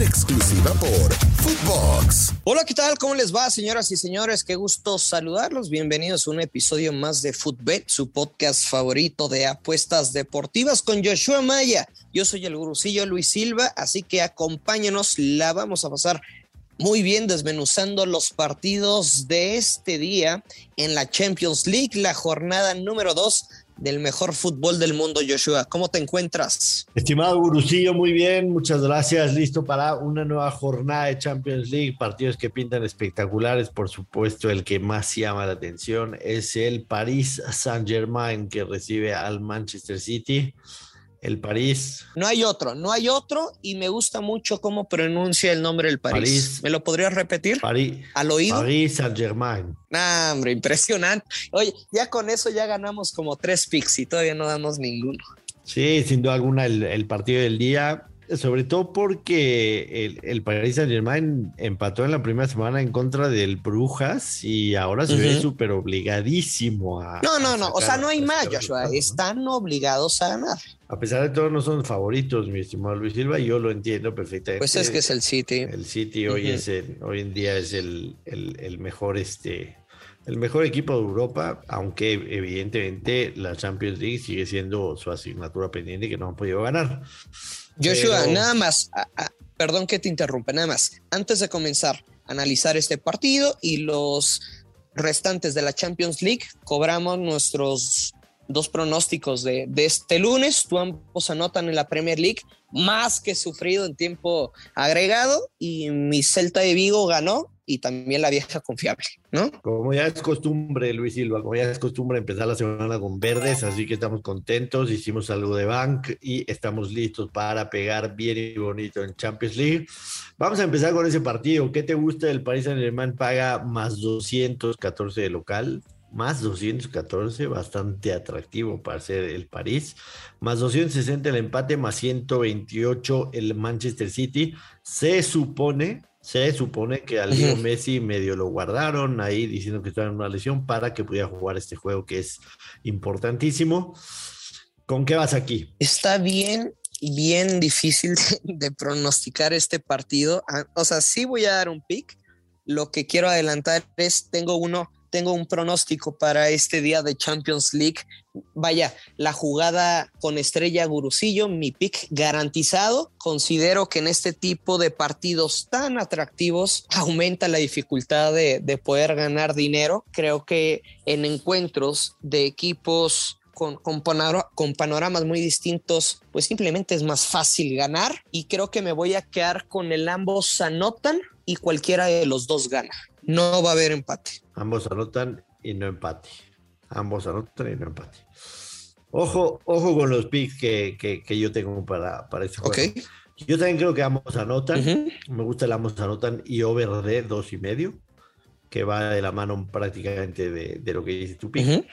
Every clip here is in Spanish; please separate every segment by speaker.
Speaker 1: exclusiva por Footbox.
Speaker 2: Hola, ¿qué tal? ¿Cómo les va, señoras y señores? Qué gusto saludarlos. Bienvenidos a un episodio más de Footbet, su podcast favorito de apuestas deportivas con Joshua Maya. Yo soy el gurucillo Luis Silva, así que acompáñenos, la vamos a pasar muy bien desmenuzando los partidos de este día en la Champions League, la jornada número 2 del mejor fútbol del mundo, Joshua. ¿Cómo te encuentras?
Speaker 3: Estimado Gurucillo, muy bien, muchas gracias. Listo para una nueva jornada de Champions League, partidos que pintan espectaculares. Por supuesto, el que más llama la atención es el Paris Saint-Germain que recibe al Manchester City el París.
Speaker 2: No hay otro, no hay otro y me gusta mucho cómo pronuncia el nombre del París. ¿Me lo podrías repetir?
Speaker 3: París.
Speaker 2: ¿Al oído?
Speaker 3: París Saint-Germain.
Speaker 2: Ah, hombre, impresionante. Oye, ya con eso ya ganamos como tres picks y todavía no damos ninguno.
Speaker 3: Sí, sin duda alguna el, partido del día sobre todo porque el, el Paris Saint Germain empató en la primera semana en contra del Brujas y ahora se ve súper obligadísimo a.
Speaker 2: No, no, no. O sea, no hay más, Joshua. Están obligados a ganar.
Speaker 3: A pesar de todo, no son favoritos, mi estimado Luis Silva, yo lo entiendo perfectamente.
Speaker 2: Pues es que es el City.
Speaker 3: El City hoy, es hoy en día es el, mejor este, el mejor equipo de Europa, aunque evidentemente la Champions League sigue siendo su asignatura pendiente que no han podido ganar.
Speaker 2: Joshua, nada más, perdón que te interrumpa, nada más, antes de comenzar a analizar este partido y los restantes de la Champions League, cobramos nuestros dos pronósticos de, de, este lunes. Tú ambos anotan en la Premier League, más que sufrido en tiempo agregado. Y mi Celta de Vigo ganó y también la vieja confiable, ¿no?
Speaker 3: Como ya es costumbre, Luis Silva, como ya es costumbre empezar la semana con verdes, así que estamos contentos, hicimos algo de bank y estamos listos para pegar bien y bonito en Champions League. Vamos a empezar con ese partido. ¿Qué te gusta del Paris Saint-Germain? Paga más 214 de local más 214, bastante atractivo para ser el París, más 260 el empate, más 128 el Manchester City. Se supone, se supone que al Leo Messi medio lo guardaron ahí diciendo que estaba en una lesión para que pudiera jugar este juego que es importantísimo. ¿Con qué vas aquí?
Speaker 2: Está bien, bien difícil de, pronosticar este partido. Ah, o sea, sí voy a dar un pick. Lo que quiero adelantar es, tengo uno tengo un pronóstico para este día de Champions League. Vaya, la jugada con estrella Gurusillo, mi pick garantizado. Considero que en este tipo de partidos tan atractivos aumenta la dificultad de, poder ganar dinero. Creo que en encuentros de equipos con, con, con, panoramas muy distintos, pues simplemente es más fácil ganar y creo que me voy a quedar con el ambos anotan y cualquiera de los dos gana. No va a haber empate.
Speaker 3: Ambos anotan y no empate. Ambos anotan y no empate. Ojo, ojo con los picks que, que, yo tengo para, para este juego. Yo también creo que ambos anotan. Me gusta el ambos anotan y over de dos y medio, que va de la mano prácticamente de, lo que dice tu pick.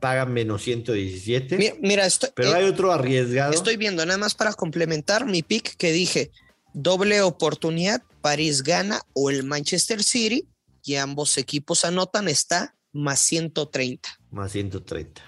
Speaker 3: Pagan menos 117.
Speaker 2: Mira,
Speaker 3: pero hay otro arriesgado.
Speaker 2: Estoy viendo, nada más para complementar mi pick que dije, doble oportunidad, París gana o el Manchester City y ambos equipos anotan, está más 130.
Speaker 3: Más 130.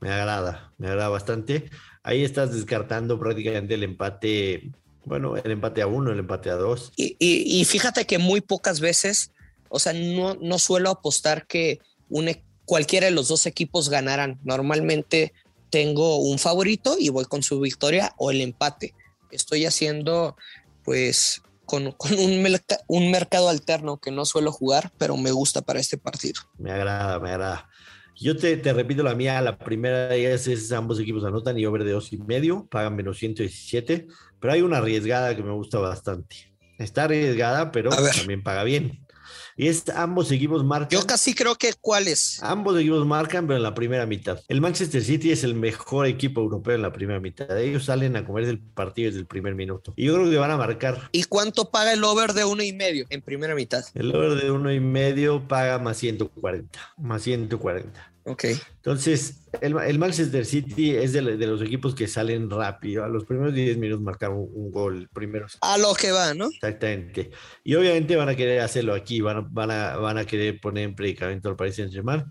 Speaker 3: Me agrada, me agrada bastante. Ahí estás descartando prácticamente el empate, bueno, el empate a uno, el empate a dos.
Speaker 2: Y, fíjate que muy pocas veces, o sea, no, no suelo apostar que e, cualquiera de los dos equipos ganaran. Normalmente tengo un favorito y voy con su victoria o el empate. Estoy haciendo, pues, con, un, un, mercado alterno que no suelo jugar, pero me gusta para este partido.
Speaker 3: Me agrada, me agrada. Yo te, te repito la mía, la primera es, es, ambos equipos anotan y over de dos y medio, pagan menos 117, pero hay una arriesgada que me gusta bastante. Está arriesgada, pero también paga bien. Y es ambos equipos marcan.
Speaker 2: Yo casi creo que cuáles.
Speaker 3: Ambos equipos marcan, pero en la primera mitad. El Manchester City es el mejor equipo europeo en la primera mitad. Ellos salen a comer el partido desde el primer minuto. Y yo creo que van a marcar.
Speaker 2: ¿Y cuánto paga el over de uno y medio en primera mitad?
Speaker 3: El over de uno y medio paga más 140. Más 140.
Speaker 2: Ok.
Speaker 3: Entonces, el, el Manchester City es de, de los equipos que salen rápido. A los primeros 10 minutos marcaron un, un gol. Primeros
Speaker 2: A lo que va, ¿no?
Speaker 3: Exactamente. Y obviamente van a querer hacerlo aquí, van van a, van a querer poner en predicamento al Paris Saint Germain.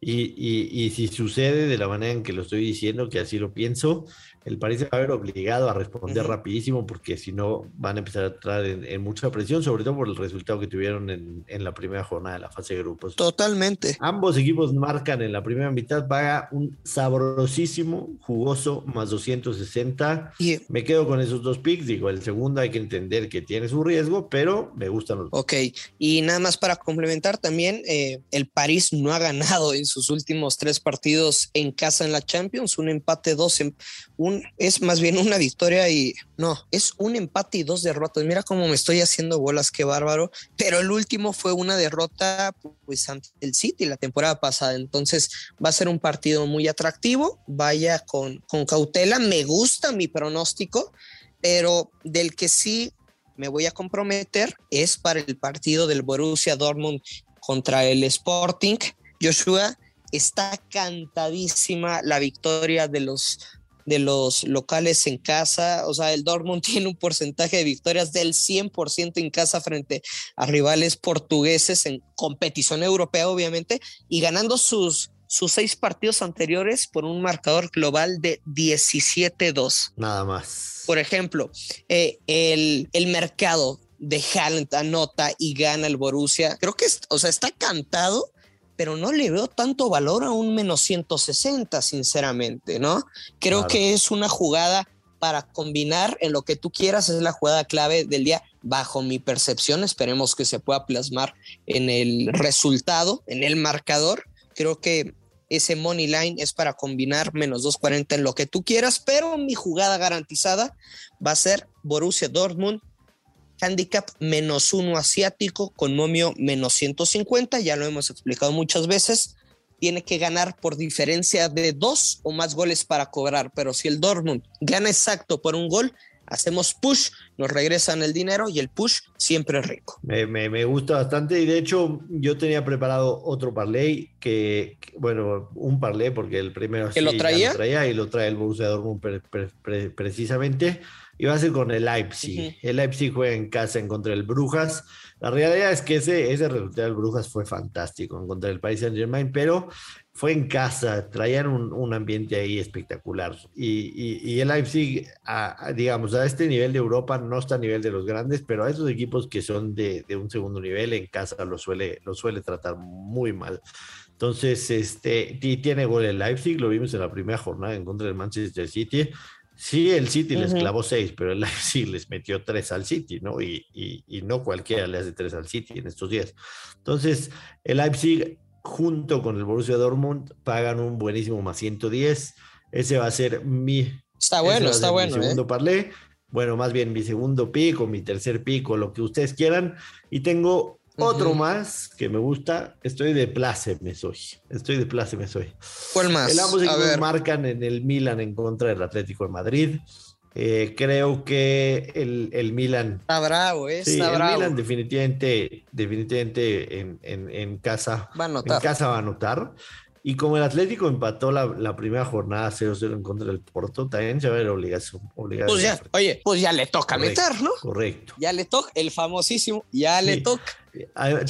Speaker 3: Y, y, y, si sucede de la manera en que lo estoy diciendo, que así lo pienso, el París se va a ver obligado a responder uh -huh. rapidísimo porque si no van a empezar a entrar en, en, mucha presión, sobre todo por el resultado que tuvieron en, en, la primera jornada de la fase de grupos.
Speaker 2: Totalmente.
Speaker 3: Ambos equipos marcan en la primera mitad, paga un sabrosísimo, jugoso, más 260. Yeah. Me quedo con esos dos picks, digo, el segundo hay que entender que tiene su riesgo, pero me gustan los
Speaker 2: Ok, y nada más para complementar también, eh, el París no ha ganado en sus últimos tres partidos en casa en la Champions, un empate, dos, en, un es más bien una victoria y no, es un empate y dos derrotas. Mira cómo me estoy haciendo bolas, qué bárbaro. Pero el último fue una derrota pues ante el City la temporada pasada. Entonces va a ser un partido muy atractivo. Vaya con, con cautela. Me gusta mi pronóstico, pero del que sí me voy a comprometer es para el partido del Borussia Dortmund contra el Sporting. Joshua, está cantadísima la victoria de los de los locales en casa. O sea, el Dortmund tiene un porcentaje de victorias del 100% en casa frente a rivales portugueses en competición europea, obviamente, y ganando sus, sus seis partidos anteriores por un marcador global de 17-2.
Speaker 3: Nada más.
Speaker 2: Por ejemplo, eh, el, el mercado de Haaland anota y gana el Borussia. Creo que, es, o sea, está cantado pero no le veo tanto valor a un menos 160, sinceramente, ¿no? Creo claro. que es una jugada para combinar en lo que tú quieras, es la jugada clave del día, bajo mi percepción, esperemos que se pueda plasmar en el resultado, en el marcador. Creo que ese money line es para combinar menos 240 en lo que tú quieras, pero mi jugada garantizada va a ser Borussia Dortmund handicap menos uno asiático con momio menos 150, ya lo hemos explicado muchas veces, tiene que ganar por diferencia de dos o más goles para cobrar, pero si el Dortmund gana exacto por un gol, hacemos push, nos regresan el dinero y el push siempre es rico.
Speaker 3: Me, me, me gusta bastante y de hecho yo tenía preparado otro parlay que, que bueno, un parlay porque el primero
Speaker 2: ¿Que sí, lo, traía?
Speaker 3: lo traía y lo trae el Borussia Dortmund pre, pre, pre, precisamente y va a ser con el Leipzig. Uh -huh. El Leipzig juega en casa en contra del Brujas. La realidad es que ese, ese resultado del Brujas fue fantástico en contra del Paris Saint Germain, pero fue en casa, traían un, un ambiente ahí espectacular. Y, y, y el Leipzig, a, a, digamos, a este nivel de Europa, no está a nivel de los grandes, pero a esos equipos que son de, de un segundo nivel, en casa lo suele, lo suele tratar muy mal. Entonces, este, tiene gol el Leipzig, lo vimos en la primera jornada en contra del Manchester City. Sí, el City uh -huh. les clavó seis, pero el Leipzig les metió tres al City, ¿no? Y, y, y, no cualquiera le hace tres al City en estos días. Entonces, el Leipzig junto con el Borussia Dortmund pagan un buenísimo más 110. Ese va a ser mi...
Speaker 2: Está bueno, está bueno.
Speaker 3: Mi segundo ¿eh? parlé. Bueno, más bien mi segundo pico, mi tercer pico, lo que ustedes quieran. Y tengo otro uh -huh. más que me gusta, estoy de pláceme soy. Estoy de pláceme soy.
Speaker 2: ¿Cuál más?
Speaker 3: El ambos equipos marcan en el Milan en contra del Atlético de Madrid. Eh, creo que el, el, Milan.
Speaker 2: Está bravo, ¿eh?
Speaker 3: Sí,
Speaker 2: Está
Speaker 3: el
Speaker 2: bravo.
Speaker 3: Milan definitivamente, definitivamente en, en, en, casa,
Speaker 2: va a anotar.
Speaker 3: en casa va a anotar. Y como el Atlético empató la, la primera jornada 0-0 en contra del Porto, también se va a ver obligación. obligación
Speaker 2: pues ya, oye, pues ya le toca
Speaker 3: correcto,
Speaker 2: meter, ¿no?
Speaker 3: Correcto.
Speaker 2: Ya le toca, el famosísimo, ya sí. le toca.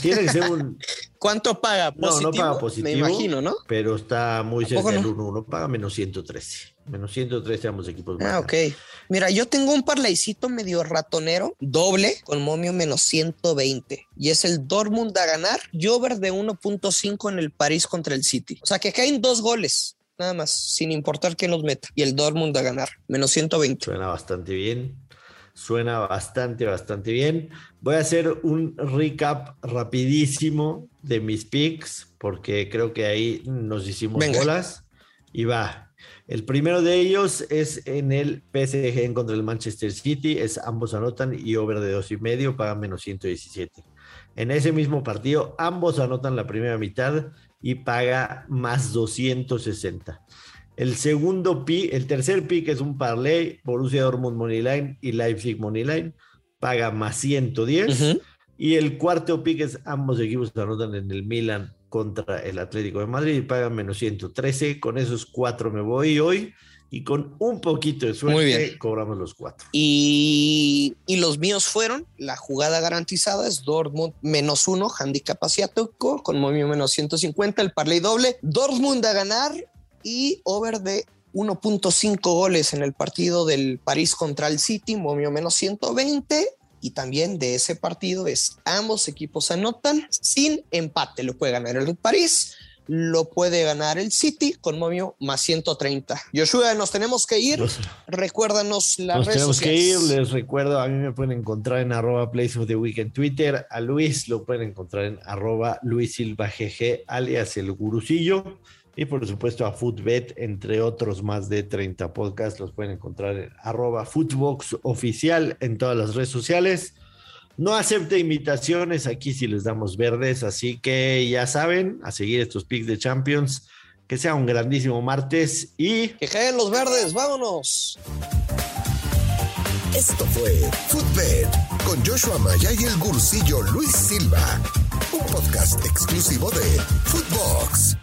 Speaker 3: Tiene que ser un.
Speaker 2: ¿Cuánto paga?
Speaker 3: ¿Positivo? No, no paga positivo.
Speaker 2: Me imagino, ¿no?
Speaker 3: Pero está muy cerca del no? 1-1. Paga menos 113. Menos 113 ambos equipos.
Speaker 2: Ah, ok. Mira, yo tengo un parlaycito medio ratonero, doble, con momio menos 120. Y es el Dortmund a ganar. Y over de 1.5 en el París contra el City. O sea, que caen dos goles. Nada más, sin importar quién los meta. Y el Dortmund a ganar. Menos 120.
Speaker 3: Suena bastante bien. Suena bastante, bastante bien. Voy a hacer un recap rapidísimo de mis picks, porque creo que ahí nos hicimos Venga. bolas. Y va. El primero de ellos es en el PSG en contra el Manchester City. Es ambos anotan y over de dos y medio, pagan menos 117. En ese mismo partido, ambos anotan la primera mitad y paga más 260. El segundo pick, el tercer pick es un parlay, Borussia Dortmund Moneyline y Leipzig Moneyline, paga más 110. Uh -huh. Y el cuarto pick es ambos equipos anotan en el Milan contra el Atlético de Madrid y pagan menos 113. Con esos cuatro me voy hoy y con un poquito de suerte cobramos los cuatro.
Speaker 2: Y, y, los míos fueron, la jugada garantizada es Dortmund menos uno, handicap asiático con momio menos 150, el parlay doble, Dortmund a ganar y over de 1.5 goles en el partido del París contra el City, momio menos 120 y también de ese partido es ambos equipos anotan sin empate, lo puede ganar el París lo puede ganar el City con momio más 130. Joshua, nos tenemos que ir. Recuérdanos las
Speaker 3: nos tenemos que ir. Les recuerdo, a mí me pueden encontrar en arroba Place of the Week en Twitter. A Luis lo pueden encontrar en arroba Luis Silva GG, alias el gurucillo. Y por supuesto a Footbet, entre otros más de 30 podcasts, los pueden encontrar en arroba Footbox oficial en todas las redes sociales. No acepte invitaciones aquí si les damos verdes, así que ya saben, a seguir estos picks de Champions. Que sea un grandísimo martes y.
Speaker 2: ¡Que caen los verdes! ¡Vámonos!
Speaker 1: Esto fue Footbed con Joshua Maya y el gursillo Luis Silva, un podcast exclusivo de Footbox.